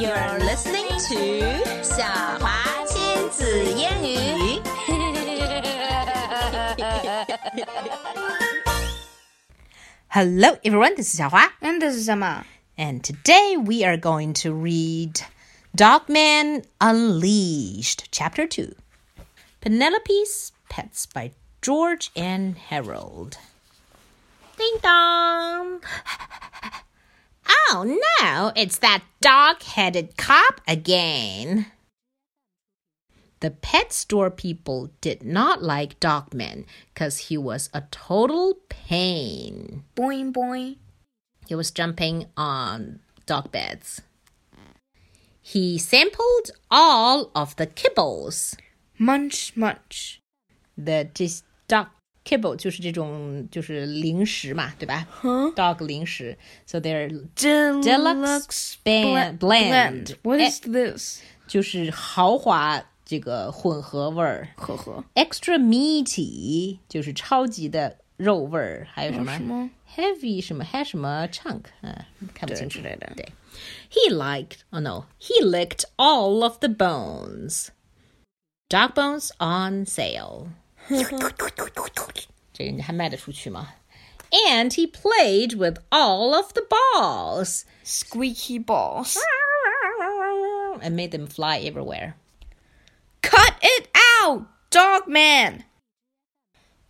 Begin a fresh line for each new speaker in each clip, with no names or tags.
You're listening to 小华亲子英语。Hello everyone, this is 小华
And this is Emma.
and today we are going to read Dogman Unleashed, Chapter 2. Penelope's Pets by George and Harold. Ding dong! Oh no, it's that dog headed cop again. The pet store people did not like Dogman because he was a total pain.
Boing boing.
He was jumping on dog beds. He sampled all of the kibbles.
Munch munch.
The this dog kibble 就是这种就是零食嘛，对吧、
Huh?
Dog 零食. So they're
Deluxe,
deluxe ban- blend.
What
Eh.
is this?
就是豪华这个混合味儿。
呵呵。
Extra meaty 就是超级的肉味儿，还有什么
什么
heavy 什么 还什么 chunk，嗯，看不清楚
对之类的
对，He liked oh no, he licked all of the bones. Dog bones on sale. 这人家还卖得出去吗？And he played with all of the balls
Squeaky balls.
and made them fly everywhere.
Cut it out, dog man.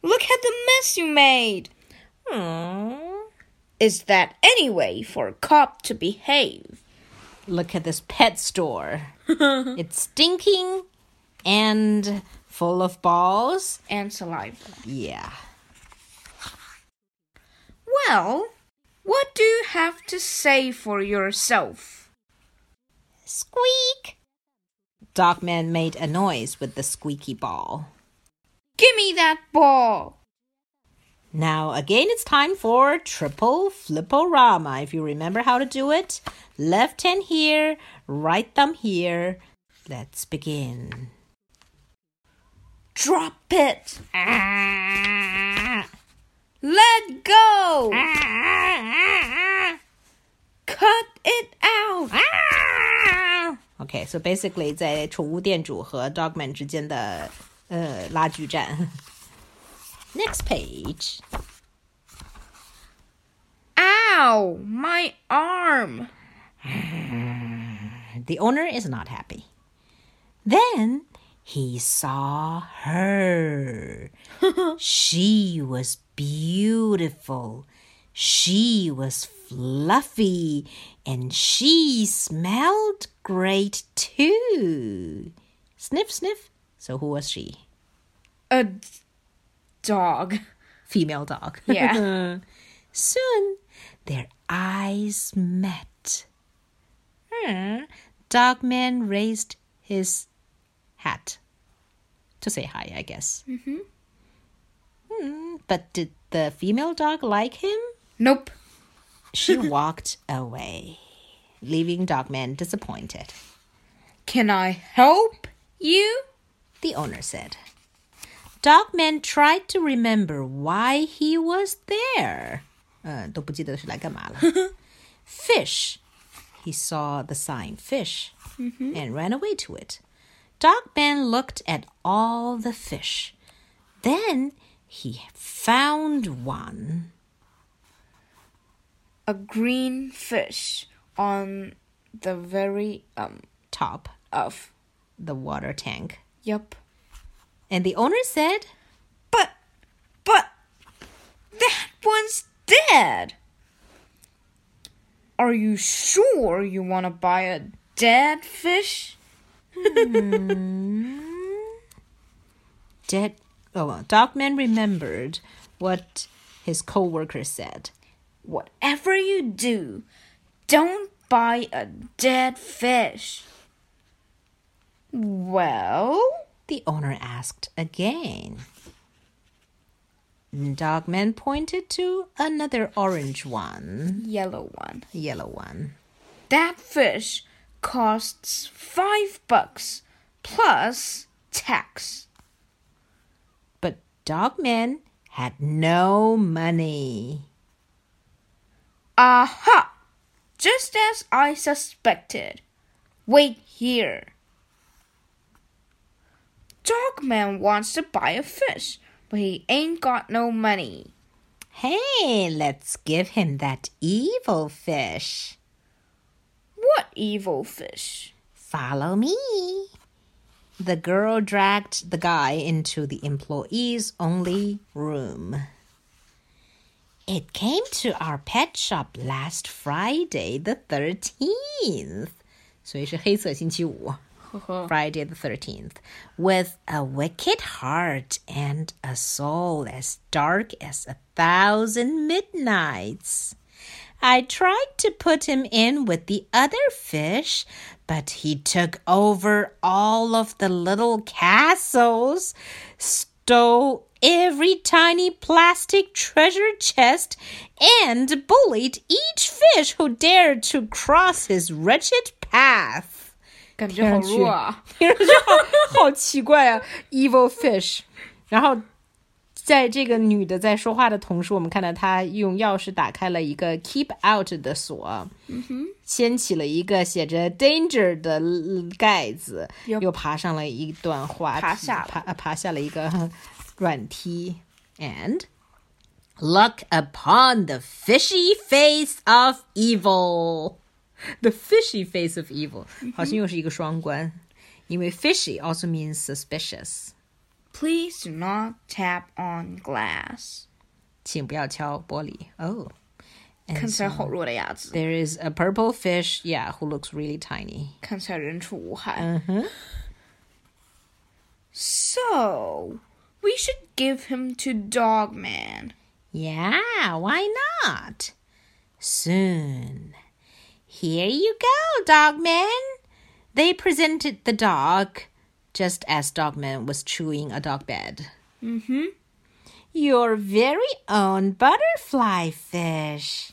Look at the mess you made.
Hmm.
Is that any way for a cop to behave?
Look at this pet store. it's stinking and full of balls.
And saliva.
Yeah.
Well, what do you have to say for yourself?
Squeak! Dogman made a noise with the squeaky ball.
Give me that ball.
Now, again, it's time for triple flipporama. If you remember how to do it, left hand here, right thumb here. Let's begin.
Drop it.
Ah,
Let go.
ah,
Cut it out.
ah. Okay, so basically 在宠物店主和 Dogman 之间的呃拉锯战。Next page.
Ow, my arm.
The owner is not happy. Then he saw her. she was beautiful. She was fluffy. And she smelled great too. Sniff, sniff. So who was she?
A dog.
Female dog.
Yeah.
Soon their eyes met. Hmm. Dogman raised his hat to say hi, I guess. Mm-hmm. But did the female dog like him?
Nope.
She walked away, leaving Dogman disappointed.
Can I help you?
The owner said. Dogman tried to remember why he was there. 呃，都不记得是来干嘛了。fish. He saw the sign fish and ran away to it. Dogman looked at all the fish. Then he found one.
A green fish on the very um
Top
of.
the water tank.
Yup.
And the owner said,
But but that one's dead. Are you sure you want to buy a dead fish? Hmm.
Dead. Oh, well, Dogman remembered what his co-worker said.
Whatever you do, don't buy a dead fish. Well,
The owner asked again. Dogman pointed to another orange one,
yellow one.
yellow one.
That fish costs five bucks plus tax.
But Dogman had no money.
Aha! Just as I suspected. Wait here. Dogman wants to buy a fish, but he ain't got no money.
Hey, let's give him that evil fish.
What evil fish?
Follow me. The girl dragged the guy into the employees only room. It came to our pet shop last Friday, the 13th. 所以是黑色星期五。Friday the 13th, with a wicked heart and a soul as dark as a thousand midnights. I tried to put him in with the other fish, but he took over all of the little castles, stole every tiny plastic treasure chest, and bullied each fish who dared to cross his wretched path.
感觉好弱啊！
听上去好好奇怪啊，evil fish。然后， 在这个女的在说话的同时，我们看到她用钥匙打开了一个 keep out 的锁，嗯哼，掀起了一个写着 danger 的盖子，又爬上了一段滑梯
爬下
爬爬下了一个软梯，and look upon the fishy face of evil。the fishy face of evil，好像又是一个双关，因为 fishy also means suspicious。
Please do not tap on glass.
请不要敲玻璃。Oh. And
看起来
so
好弱的样子，
there is a purple fish, yeah, who looks really tiny.
看起来人畜无害。
Uh-huh.
So, we should give him to Dogman.
Yeah, why not? Soon. Here you go, Dogman. They presented the dog just as Dogman was chewing a dog bed.
Mm-hmm.
Your very own butterfly fish.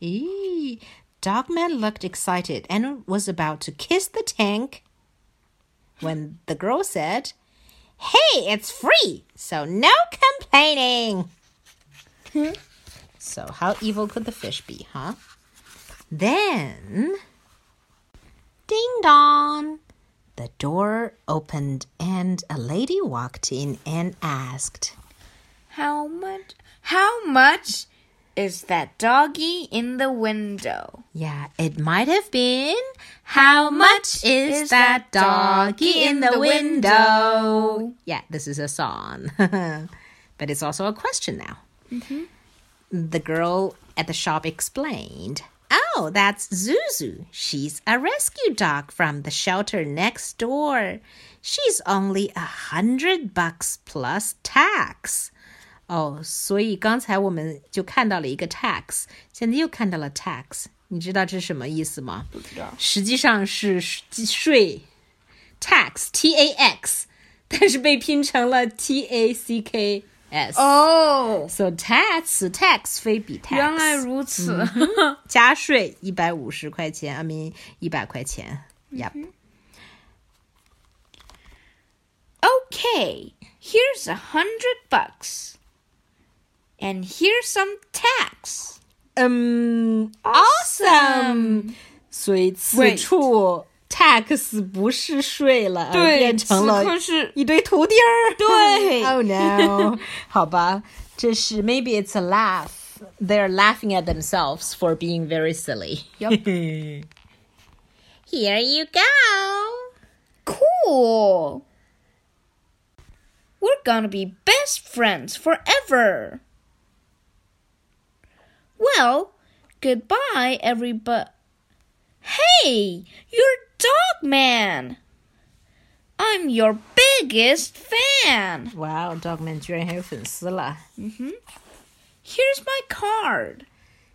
Eee. Dogman looked excited and was about to kiss the tank when the girl said, Hey, it's free, so no complaining. so, how evil could the fish be, huh? Then, ding dong, the door opened and a lady walked in and asked,
How much? How much is that doggy in the window?
Yeah, it might have been. How much is, that doggy in the window? Yeah, this is a song. but it's also a question now. Mm-hmm. The girl at the shop explained. Oh, that's Zuzu. She's a rescue dog from the shelter next door. She's only a hundred bucks plus tax. 哦，所以刚才我们就看到了一个 tax，现在又看到了 tax，你知道这是什么意思吗？
不知道。
实际上是税 tax t a x，但是被拼成了 t a c k s。
哦，
So tax tax 非比 tax，
原来如此。
加税一百五十块钱，I mean 一百块钱。Yep.
Okay, here's a hundred bucks. And here's some tax.
嗯，awesome。所以此
Wait
处 tax 不是税了，而变成了
此刻是
一堆图钉儿。
对
oh no，好吧，这是 maybe it's a laugh. They're laughing at themselves for being very silly.
Yup.
Here you go.
Cool. We're gonna be best friends forever. Well, goodbye, everybody. Hey, you're Dog Man. I'm your biggest fan.
Wow, Dogman 居然还有粉丝了。
Here's my card.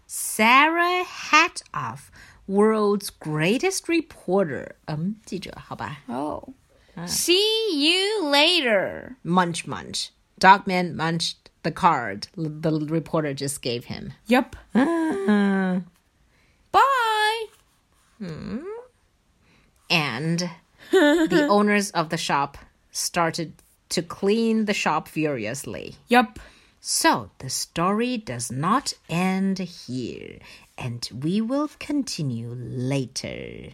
Sarah Hatoff, world's greatest reporter. 嗯，记者，好吧。
Oh. See you later.
Munch Munch. Dogman munched the card the reporter just gave him.
Yep.
Uh,
Bye.
and the owners of the shop started to clean the shop furiously.
Yep.
So the story does not end here, and we will continue later.